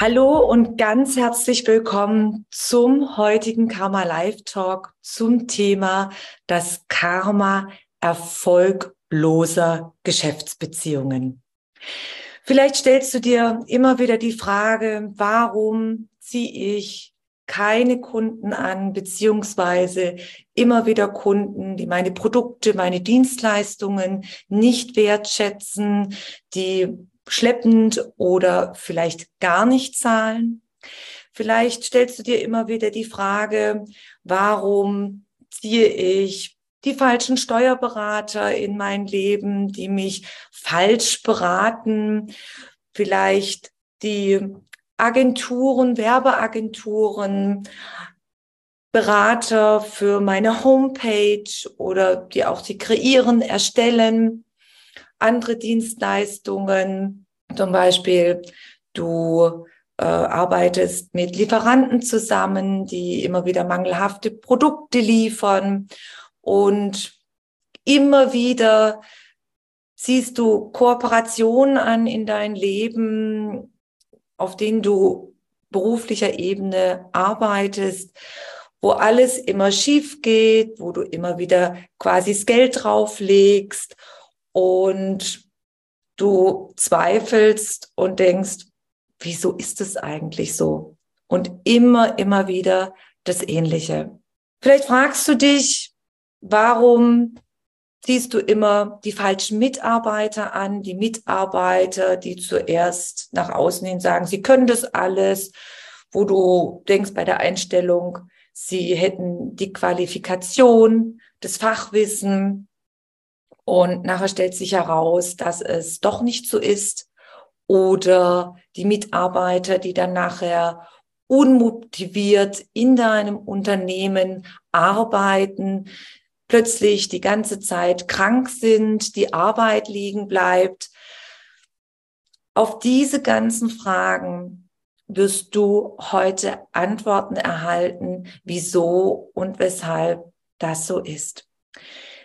Hallo und ganz herzlich willkommen zum heutigen Karma Live Talk zum Thema das Karma erfolgloser Geschäftsbeziehungen. Vielleicht stellst du dir immer wieder die Frage, warum ziehe ich keine Kunden an, beziehungsweise immer wieder Kunden, die meine Produkte, meine Dienstleistungen nicht wertschätzen, die schleppend oder vielleicht gar nicht zahlen. Vielleicht stellst du dir immer wieder die Frage, warum ziehe ich die falschen Steuerberater in mein Leben, die mich falsch beraten, vielleicht die Agenturen, Werbeagenturen, Berater für meine Homepage oder die auch die kreieren, erstellen andere Dienstleistungen, zum Beispiel du äh, arbeitest mit Lieferanten zusammen, die immer wieder mangelhafte Produkte liefern. Und immer wieder siehst du Kooperationen an in dein Leben, auf denen du beruflicher Ebene arbeitest, wo alles immer schief geht, wo du immer wieder quasi das Geld drauflegst und du zweifelst und denkst, wieso ist es eigentlich so? Und immer, immer wieder das Ähnliche. Vielleicht fragst du dich, warum ziehst du immer die falschen Mitarbeiter an, die Mitarbeiter, die zuerst nach außen hin sagen, sie können das alles, wo du denkst bei der Einstellung, sie hätten die Qualifikation, das Fachwissen, und nachher stellt sich heraus, dass es doch nicht so ist. Oder die Mitarbeiter, die dann nachher unmotiviert in deinem Unternehmen arbeiten, plötzlich die ganze Zeit krank sind, die Arbeit liegen bleibt. Auf diese ganzen Fragen wirst du heute Antworten erhalten, wieso und weshalb das so ist.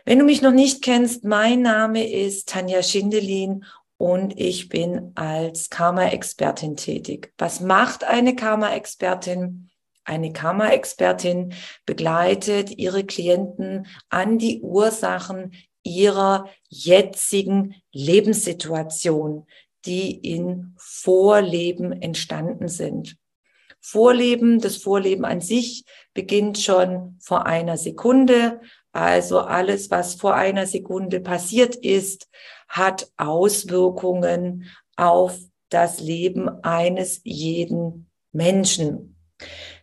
Wenn du mich noch nicht kennst, mein Name ist Tanja Schindelin und ich bin als Karma-Expertin tätig. Was macht eine Karma-Expertin? Eine Karma-Expertin begleitet ihre Klienten an die Ursachen ihrer jetzigen Lebenssituation, die in Vorleben entstanden sind. Vorleben, das Vorleben an sich beginnt schon vor einer Sekunde, also alles, was vor einer Sekunde passiert ist, hat Auswirkungen auf das Leben eines jeden Menschen.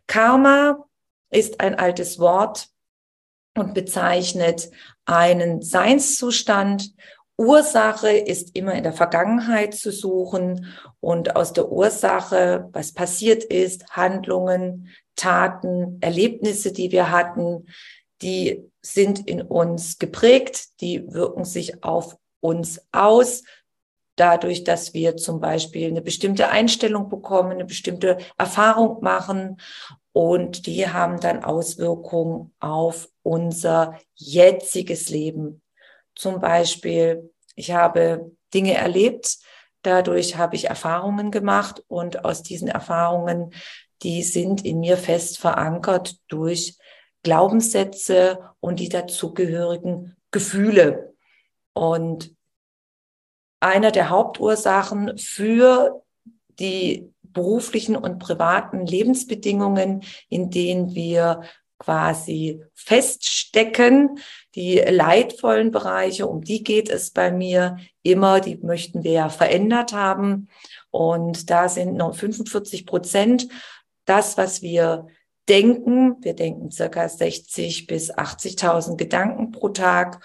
Karma ist ein altes Wort und bezeichnet einen Seinszustand. Ursache ist immer in der Vergangenheit zu suchen und aus der Ursache, was passiert ist, Handlungen, Taten, Erlebnisse, die wir hatten, die sind in uns geprägt, die wirken sich auf uns aus, dadurch, dass wir zum Beispiel eine bestimmte Einstellung bekommen, eine bestimmte Erfahrung machen und die haben dann Auswirkungen auf unser jetziges Leben. Zum Beispiel, ich habe Dinge erlebt, dadurch habe ich Erfahrungen gemacht und aus diesen Erfahrungen, die sind in mir fest verankert durch Glaubenssätze und die dazugehörigen Gefühle. Und einer der Hauptursachen für die beruflichen und privaten Lebensbedingungen, in denen wir quasi feststecken. Die leidvollen Bereiche, um die geht es bei mir immer, die möchten wir ja verändert haben. Und da sind noch 45 Prozent das, was wir denken. Wir denken circa 60 bis 80.000 Gedanken pro Tag.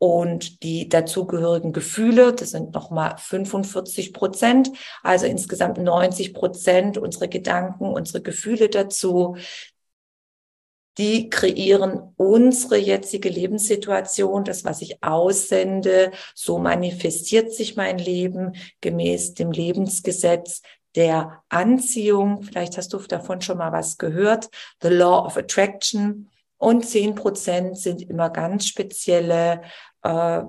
und die dazugehörigen Gefühle, das sind nochmal 45 Prozent, also insgesamt 90 Prozent unsere Gedanken, unsere Gefühle dazu, die kreieren unsere jetzige Lebenssituation, das, was ich aussende. So manifestiert sich mein Leben gemäß dem Lebensgesetz der Anziehung. Vielleicht hast du davon schon mal was gehört. The Law of Attraction. Und zehn Prozent sind immer ganz spezielle äh,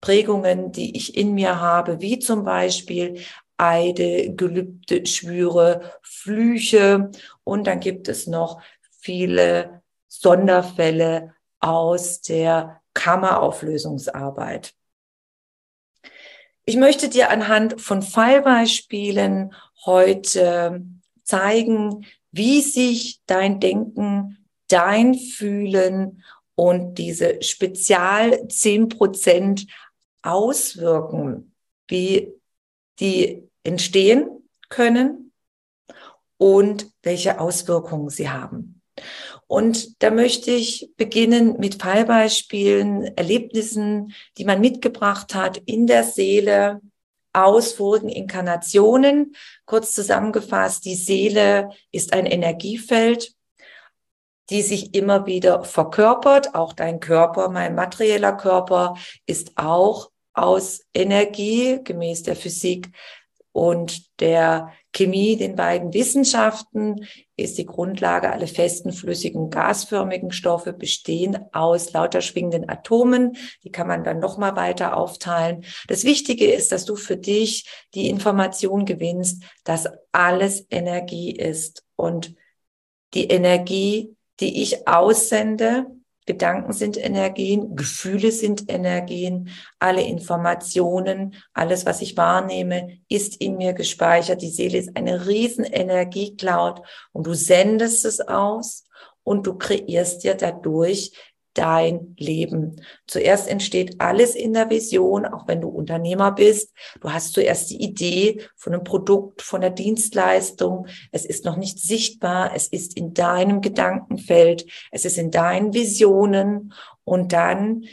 Prägungen, die ich in mir habe, wie zum Beispiel Eide, Gelübde, Schwüre, Flüche. Und dann gibt es noch viele Sonderfälle aus der Kammerauflösungsarbeit. Ich möchte dir anhand von Fallbeispielen heute zeigen, wie sich dein Denken, dein Fühlen und diese Spezial 10 Prozent auswirken, wie die entstehen können und welche Auswirkungen sie haben. Und da möchte ich beginnen mit Fallbeispielen, Erlebnissen, die man mitgebracht hat in der Seele aus vorigen Inkarnationen. Kurz zusammengefasst, die Seele ist ein Energiefeld, die sich immer wieder verkörpert. Auch dein Körper, mein materieller Körper ist auch aus Energie gemäß der Physik und der Chemie, den beiden Wissenschaften, ist die Grundlage. Alle festen, flüssigen, gasförmigen Stoffe bestehen aus lauter schwingenden Atomen. Die kann man dann nochmal weiter aufteilen. Das Wichtige ist, dass du für dich die Information gewinnst, dass alles Energie ist und die Energie, die ich aussende, Gedanken sind Energien, Gefühle sind Energien, alle Informationen, alles, was ich wahrnehme, ist in mir gespeichert. Die Seele ist eine riesen Energiecloud und du sendest es aus und du kreierst dir dadurch dein Leben. Zuerst entsteht alles in der Vision, auch wenn du Unternehmer bist. Du hast zuerst die Idee von einem Produkt, von der Dienstleistung. Es ist noch nicht sichtbar. Es ist in deinem Gedankenfeld. Es ist in deinen Visionen. Und dann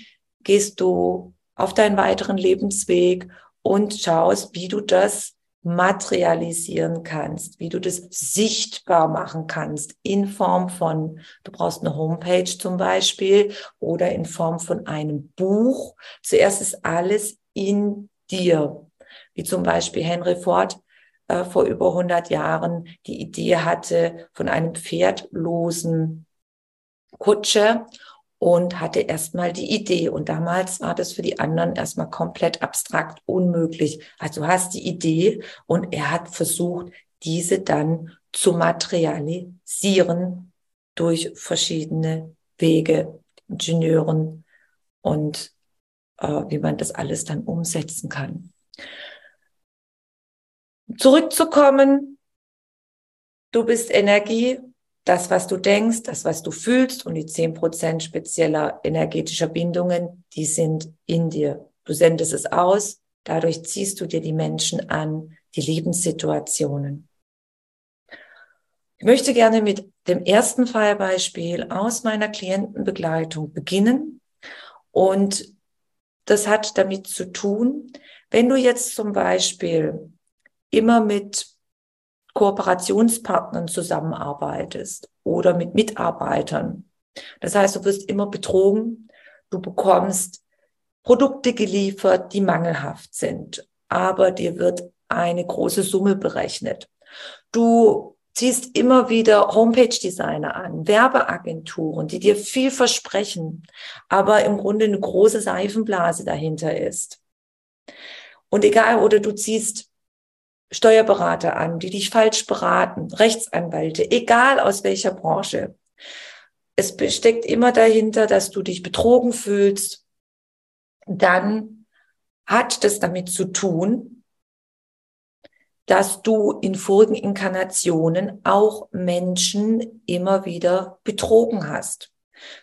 gehst du auf deinen weiteren Lebensweg und schaust, wie du das materialisieren kannst, wie du das sichtbar machen kannst in Form von, du brauchst eine Homepage zum Beispiel oder in Form von einem Buch. Zuerst ist alles in dir, wie zum Beispiel Henry Ford äh, vor über 100 Jahren die Idee hatte von einem pferdlosen Kutsche und hatte erstmal die Idee. Und damals war das für die anderen erstmal komplett abstrakt unmöglich. Also du hast die Idee und er hat versucht, diese dann zu materialisieren durch verschiedene Wege, Ingenieuren und äh, wie man das alles dann umsetzen kann. Zurückzukommen, du bist Energie, das, was du denkst, das, was du fühlst und die zehn Prozent spezieller energetischer Bindungen, die sind in dir. Du sendest es aus, dadurch ziehst du dir die Menschen an, die Lebenssituationen. Ich möchte gerne mit dem ersten Fallbeispiel aus meiner Klientenbegleitung beginnen. Und das hat damit zu tun, wenn du jetzt zum Beispiel immer mit Kooperationspartnern zusammenarbeitest oder mit Mitarbeitern. Das heißt, du wirst immer betrogen, du bekommst Produkte geliefert, die mangelhaft sind, aber dir wird eine große Summe berechnet. Du ziehst immer wieder Homepage-Designer an, Werbeagenturen, die dir viel versprechen, aber im Grunde eine große Seifenblase dahinter ist. Und egal, oder du ziehst Steuerberater an, die dich falsch beraten, Rechtsanwälte, egal aus welcher Branche. Es steckt immer dahinter, dass du dich betrogen fühlst. Dann hat das damit zu tun, dass du in vorigen Inkarnationen auch Menschen immer wieder betrogen hast.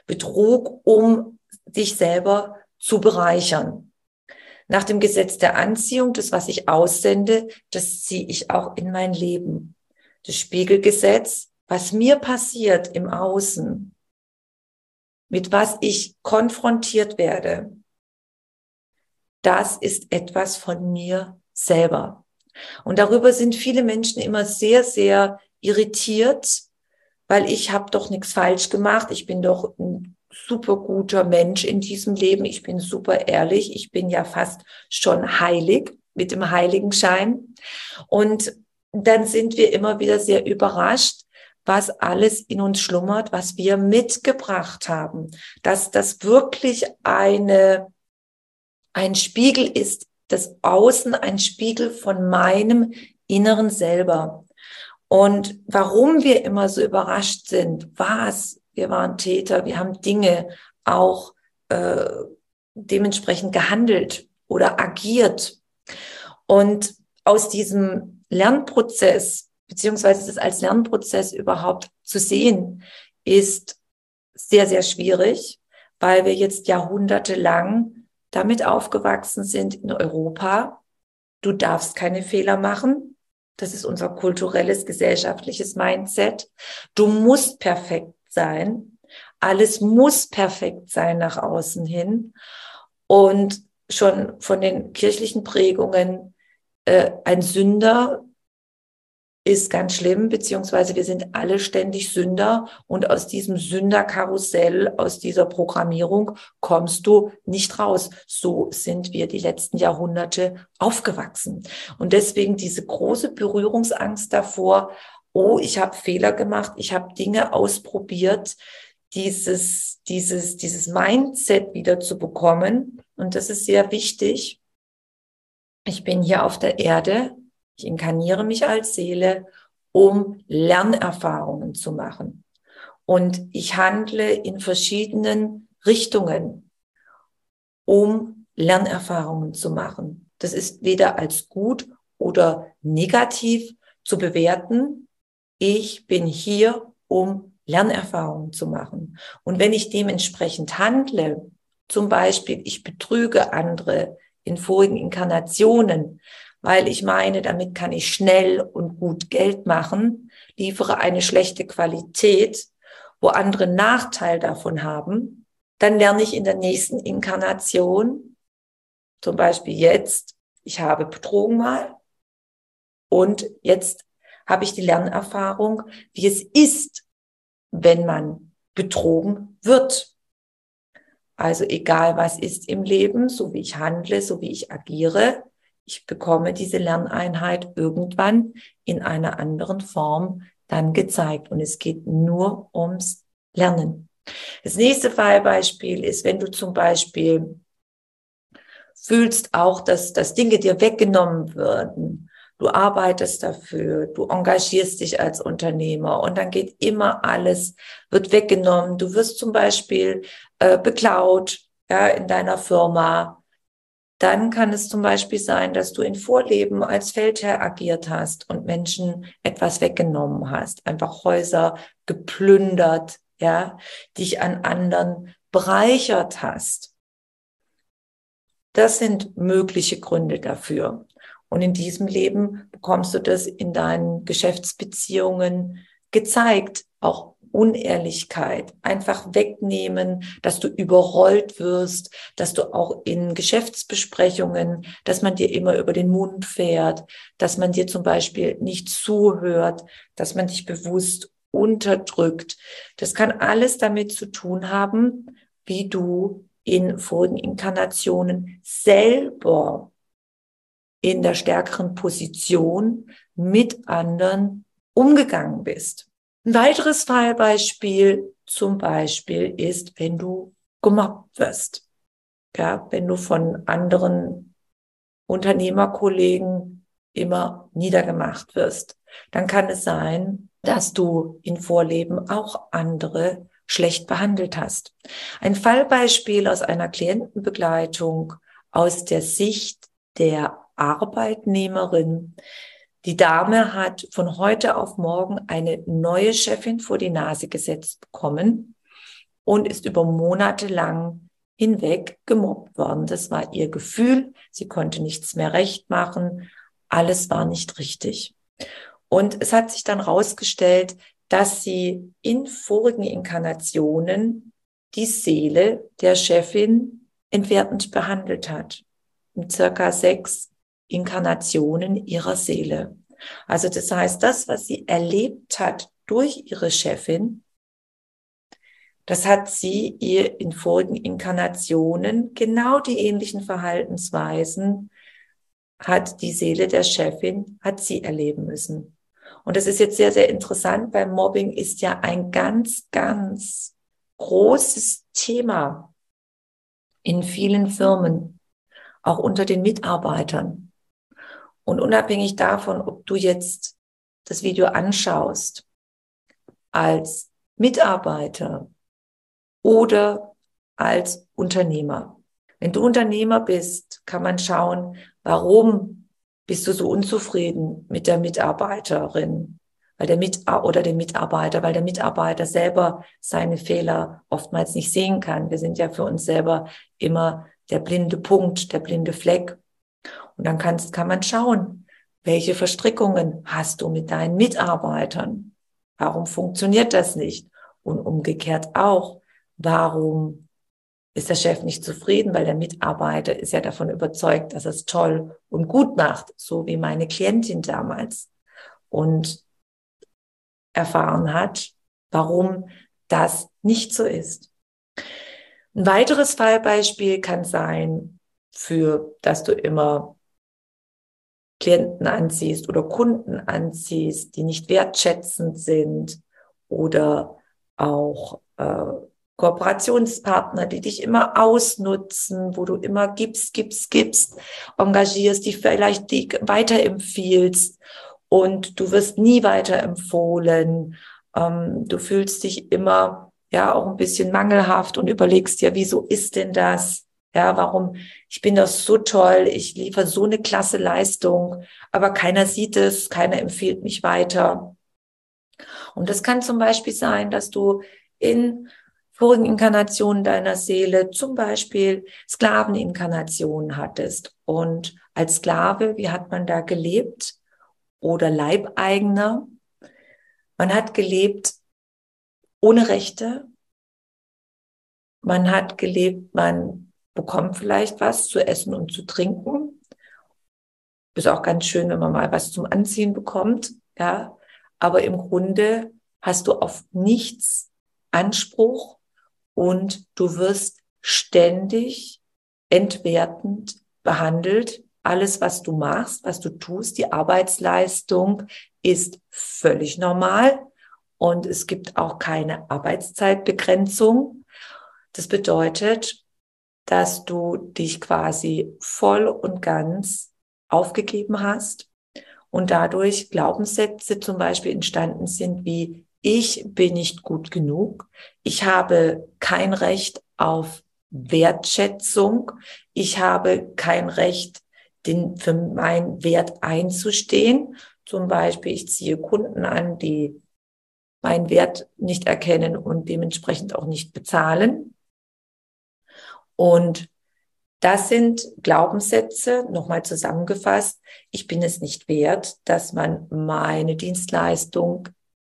Betrug, um dich selber zu bereichern. Nach dem Gesetz der Anziehung, das, was ich aussende, das ziehe ich auch in mein Leben. Das Spiegelgesetz, was mir passiert im Außen, mit was ich konfrontiert werde, das ist etwas von mir selber. Und darüber sind viele Menschen immer sehr, sehr irritiert, weil ich habe doch nichts falsch gemacht. Ich bin doch super guter Mensch in diesem Leben. Ich bin super ehrlich. Ich bin ja fast schon heilig mit dem Heiligenschein. Und dann sind wir immer wieder sehr überrascht, was alles in uns schlummert, was wir mitgebracht haben, dass das wirklich eine, ein Spiegel ist, das Außen ein Spiegel von meinem inneren selber. Und warum wir immer so überrascht sind, was, wir waren Täter, wir haben Dinge auch äh, dementsprechend gehandelt oder agiert. Und aus diesem Lernprozess, beziehungsweise das als Lernprozess überhaupt zu sehen, ist sehr, sehr schwierig, weil wir jetzt jahrhundertelang damit aufgewachsen sind in Europa. Du darfst keine Fehler machen. Das ist unser kulturelles, gesellschaftliches Mindset. Du musst perfekt sein. Alles muss perfekt sein nach außen hin. Und schon von den kirchlichen Prägungen, äh, ein Sünder ist ganz schlimm, beziehungsweise wir sind alle ständig Sünder und aus diesem Sünderkarussell, aus dieser Programmierung kommst du nicht raus. So sind wir die letzten Jahrhunderte aufgewachsen. Und deswegen diese große Berührungsangst davor, oh, ich habe Fehler gemacht, ich habe Dinge ausprobiert, dieses, dieses, dieses Mindset wieder zu bekommen. Und das ist sehr wichtig. Ich bin hier auf der Erde, ich inkarniere mich als Seele, um Lernerfahrungen zu machen. Und ich handle in verschiedenen Richtungen, um Lernerfahrungen zu machen. Das ist weder als gut oder negativ zu bewerten. Ich bin hier, um Lernerfahrungen zu machen. Und wenn ich dementsprechend handle, zum Beispiel ich betrüge andere in vorigen Inkarnationen, weil ich meine, damit kann ich schnell und gut Geld machen, liefere eine schlechte Qualität, wo andere Nachteil davon haben, dann lerne ich in der nächsten Inkarnation, zum Beispiel jetzt, ich habe betrogen mal und jetzt habe ich die Lernerfahrung, wie es ist, wenn man betrogen wird. Also egal was ist im Leben, so wie ich handle, so wie ich agiere, ich bekomme diese Lerneinheit irgendwann in einer anderen Form dann gezeigt. Und es geht nur ums Lernen. Das nächste Fallbeispiel ist, wenn du zum Beispiel fühlst auch, dass, dass Dinge dir weggenommen würden. Du arbeitest dafür, du engagierst dich als Unternehmer und dann geht immer alles, wird weggenommen. Du wirst zum Beispiel äh, beklaut ja, in deiner Firma dann kann es zum Beispiel sein, dass du in Vorleben als Feldherr agiert hast und Menschen etwas weggenommen hast, einfach Häuser geplündert, ja, dich an anderen bereichert hast. Das sind mögliche Gründe dafür. Und in diesem Leben bekommst du das in deinen Geschäftsbeziehungen gezeigt, auch Unehrlichkeit einfach wegnehmen, dass du überrollt wirst, dass du auch in Geschäftsbesprechungen, dass man dir immer über den Mund fährt, dass man dir zum Beispiel nicht zuhört, dass man dich bewusst unterdrückt. Das kann alles damit zu tun haben, wie du in vorigen Inkarnationen selber in der stärkeren Position mit anderen umgegangen bist. Ein weiteres Fallbeispiel zum Beispiel ist, wenn du gemobbt wirst. Ja, wenn du von anderen Unternehmerkollegen immer niedergemacht wirst, dann kann es sein, dass du in Vorleben auch andere schlecht behandelt hast. Ein Fallbeispiel aus einer Klientenbegleitung aus der Sicht der Arbeitnehmerin die Dame hat von heute auf morgen eine neue Chefin vor die Nase gesetzt bekommen und ist über Monate lang hinweg gemobbt worden. Das war ihr Gefühl. Sie konnte nichts mehr recht machen. Alles war nicht richtig. Und es hat sich dann rausgestellt, dass sie in vorigen Inkarnationen die Seele der Chefin entwertend behandelt hat. circa sechs Inkarnationen ihrer Seele. Also das heißt, das, was sie erlebt hat durch ihre Chefin, das hat sie ihr in vorigen Inkarnationen genau die ähnlichen Verhaltensweisen hat die Seele der Chefin, hat sie erleben müssen. Und das ist jetzt sehr, sehr interessant, weil Mobbing ist ja ein ganz, ganz großes Thema in vielen Firmen, auch unter den Mitarbeitern. Und unabhängig davon, ob du jetzt das Video anschaust als Mitarbeiter oder als Unternehmer. Wenn du Unternehmer bist, kann man schauen, warum bist du so unzufrieden mit der Mitarbeiterin, weil der Mit oder dem Mitarbeiter, weil der Mitarbeiter selber seine Fehler oftmals nicht sehen kann. Wir sind ja für uns selber immer der blinde Punkt, der blinde Fleck. Und dann kannst, kann man schauen, welche Verstrickungen hast du mit deinen Mitarbeitern? Warum funktioniert das nicht? Und umgekehrt auch, warum ist der Chef nicht zufrieden, weil der Mitarbeiter ist ja davon überzeugt, dass er es toll und gut macht, so wie meine Klientin damals. Und erfahren hat, warum das nicht so ist. Ein weiteres Fallbeispiel kann sein, für dass du immer Klienten anziehst oder Kunden anziehst, die nicht wertschätzend sind oder auch äh, Kooperationspartner, die dich immer ausnutzen, wo du immer gibst, gibst, gibst, engagierst, die vielleicht die weiterempfiehlst und du wirst nie weiterempfohlen. Ähm, du fühlst dich immer ja auch ein bisschen mangelhaft und überlegst ja, wieso ist denn das? Ja, warum? Ich bin doch so toll, ich liefere so eine klasse Leistung, aber keiner sieht es, keiner empfiehlt mich weiter. Und das kann zum Beispiel sein, dass du in vorigen Inkarnationen deiner Seele zum Beispiel Sklaveninkarnationen hattest. Und als Sklave, wie hat man da gelebt? oder Leibeigener. Man hat gelebt ohne Rechte. Man hat gelebt, man bekommt vielleicht was zu essen und zu trinken. Ist auch ganz schön, wenn man mal was zum Anziehen bekommt, ja. Aber im Grunde hast du auf nichts Anspruch und du wirst ständig entwertend behandelt alles, was du machst, was du tust, die Arbeitsleistung ist völlig normal und es gibt auch keine Arbeitszeitbegrenzung. Das bedeutet, dass du dich quasi voll und ganz aufgegeben hast und dadurch Glaubenssätze zum Beispiel entstanden sind wie ich bin nicht gut genug, ich habe kein Recht auf Wertschätzung, ich habe kein Recht den, für meinen Wert einzustehen. Zum Beispiel, ich ziehe Kunden an, die meinen Wert nicht erkennen und dementsprechend auch nicht bezahlen. Und das sind Glaubenssätze, nochmal zusammengefasst. Ich bin es nicht wert, dass man meine Dienstleistung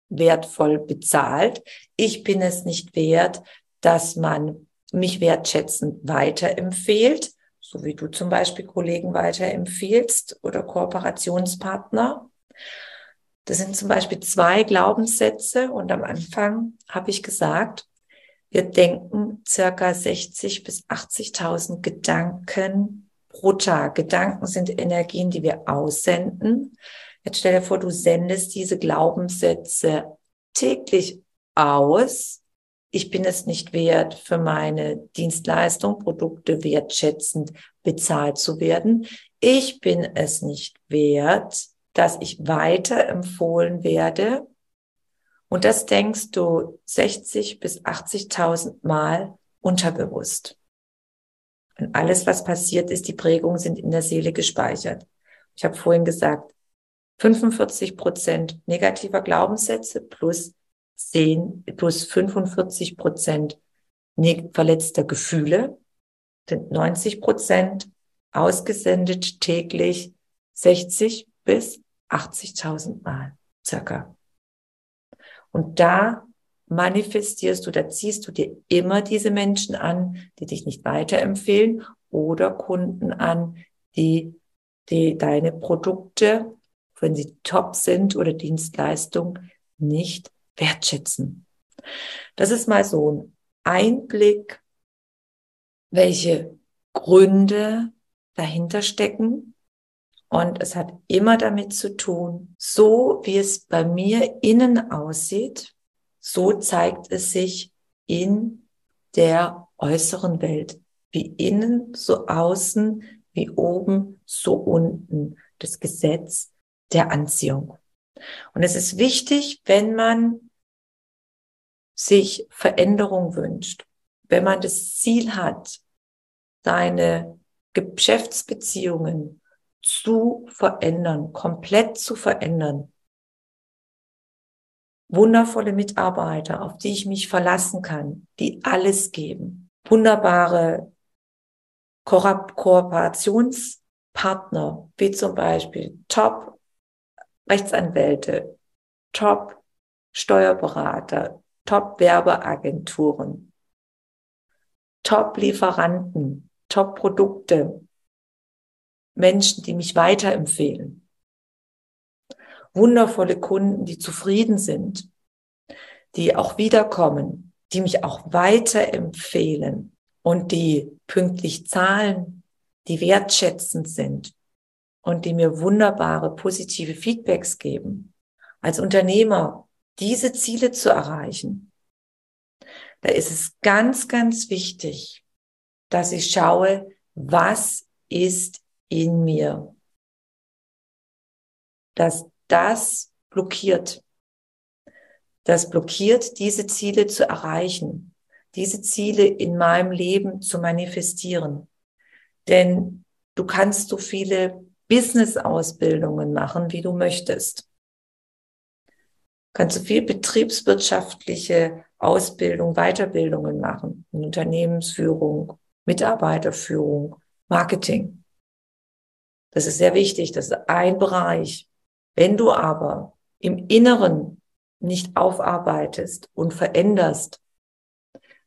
wertvoll bezahlt. Ich bin es nicht wert, dass man mich wertschätzend weiterempfehlt so wie du zum Beispiel Kollegen weiterempfiehlst oder Kooperationspartner. Das sind zum Beispiel zwei Glaubenssätze und am Anfang habe ich gesagt, wir denken circa 60 bis 80.000 Gedanken pro Tag. Gedanken sind Energien, die wir aussenden. Jetzt stell dir vor, du sendest diese Glaubenssätze täglich aus ich bin es nicht wert, für meine Dienstleistung, Produkte wertschätzend bezahlt zu werden. Ich bin es nicht wert, dass ich weiterempfohlen werde. Und das denkst du 60 bis 80.000 Mal unterbewusst. Und alles, was passiert ist, die Prägungen sind in der Seele gespeichert. Ich habe vorhin gesagt, 45 Prozent negativer Glaubenssätze plus 10 plus 45 Prozent verletzter Gefühle sind 90 Prozent ausgesendet täglich 60 bis 80.000 Mal circa. Und da manifestierst du, da ziehst du dir immer diese Menschen an, die dich nicht weiterempfehlen oder Kunden an, die, die deine Produkte, wenn sie top sind oder Dienstleistungen, nicht wertschätzen. Das ist mal so ein Einblick, welche Gründe dahinter stecken. Und es hat immer damit zu tun, so wie es bei mir innen aussieht, so zeigt es sich in der äußeren Welt. Wie innen, so außen, wie oben, so unten. Das Gesetz der Anziehung. Und es ist wichtig, wenn man sich Veränderung wünscht, wenn man das Ziel hat, seine Geschäftsbeziehungen zu verändern, komplett zu verändern. Wundervolle Mitarbeiter, auf die ich mich verlassen kann, die alles geben. Wunderbare Ko Kooperationspartner, wie zum Beispiel Top Rechtsanwälte, Top Steuerberater, Top Werbeagenturen, Top Lieferanten, Top Produkte, Menschen, die mich weiterempfehlen. Wundervolle Kunden, die zufrieden sind, die auch wiederkommen, die mich auch weiterempfehlen und die pünktlich zahlen, die wertschätzend sind und die mir wunderbare positive Feedbacks geben. Als Unternehmer diese Ziele zu erreichen, da ist es ganz, ganz wichtig, dass ich schaue, was ist in mir, dass das blockiert. Das blockiert, diese Ziele zu erreichen, diese Ziele in meinem Leben zu manifestieren. Denn du kannst so viele Business-Ausbildungen machen, wie du möchtest. Kannst du viel betriebswirtschaftliche Ausbildung, Weiterbildungen machen, Unternehmensführung, Mitarbeiterführung, Marketing. Das ist sehr wichtig. Das ist ein Bereich. Wenn du aber im Inneren nicht aufarbeitest und veränderst,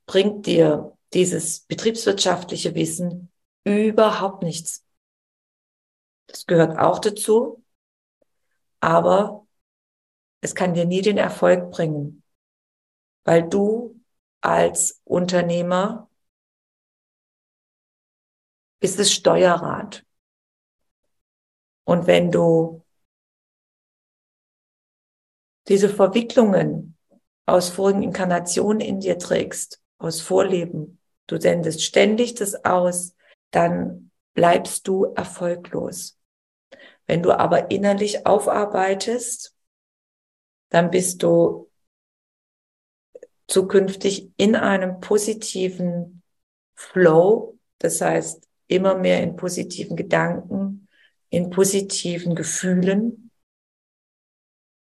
bringt dir dieses betriebswirtschaftliche Wissen überhaupt nichts. Das gehört auch dazu, aber es kann dir nie den Erfolg bringen, weil du als Unternehmer bist das Steuerrad. Und wenn du diese Verwicklungen aus vorigen Inkarnationen in dir trägst, aus Vorleben, du sendest ständig das aus, dann bleibst du erfolglos. Wenn du aber innerlich aufarbeitest, dann bist du zukünftig in einem positiven Flow, das heißt immer mehr in positiven Gedanken, in positiven Gefühlen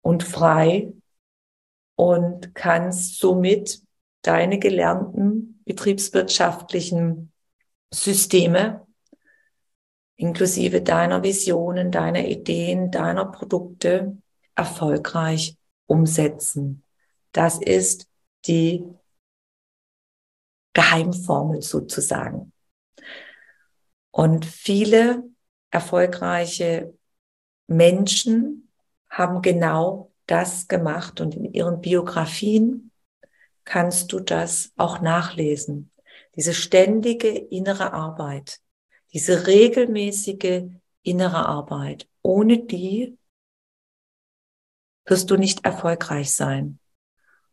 und frei und kannst somit deine gelernten betriebswirtschaftlichen Systeme inklusive deiner Visionen, deiner Ideen, deiner Produkte erfolgreich umsetzen. Das ist die Geheimformel sozusagen. Und viele erfolgreiche Menschen haben genau das gemacht und in ihren Biografien kannst du das auch nachlesen. Diese ständige innere Arbeit, diese regelmäßige innere Arbeit, ohne die wirst du nicht erfolgreich sein.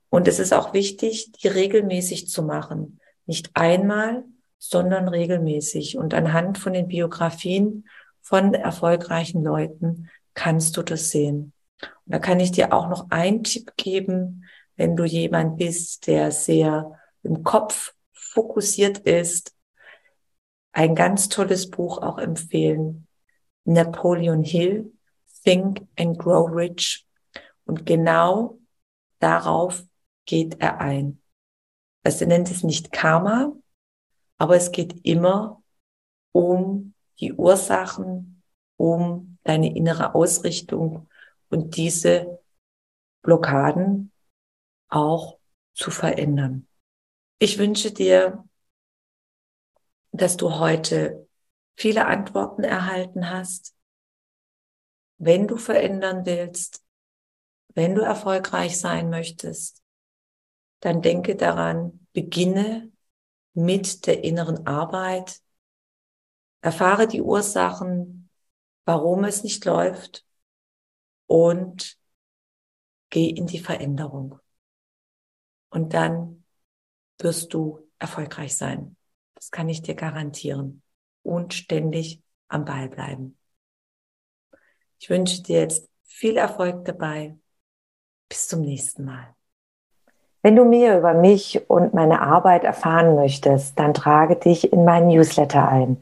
Und es ist auch wichtig, die regelmäßig zu machen. Nicht einmal, sondern regelmäßig. Und anhand von den Biografien von erfolgreichen Leuten kannst du das sehen. Und da kann ich dir auch noch einen Tipp geben, wenn du jemand bist, der sehr im Kopf fokussiert ist. Ein ganz tolles Buch auch empfehlen. Napoleon Hill, Think and Grow Rich. Und genau darauf geht er ein. Also er nennt es nicht Karma, aber es geht immer um die Ursachen, um deine innere Ausrichtung und diese Blockaden auch zu verändern. Ich wünsche dir dass du heute viele Antworten erhalten hast. Wenn du verändern willst, wenn du erfolgreich sein möchtest, dann denke daran, beginne mit der inneren Arbeit, erfahre die Ursachen, warum es nicht läuft und geh in die Veränderung. Und dann wirst du erfolgreich sein. Das kann ich dir garantieren. Und ständig am Ball bleiben. Ich wünsche dir jetzt viel Erfolg dabei. Bis zum nächsten Mal. Wenn du mehr über mich und meine Arbeit erfahren möchtest, dann trage dich in meinen Newsletter ein.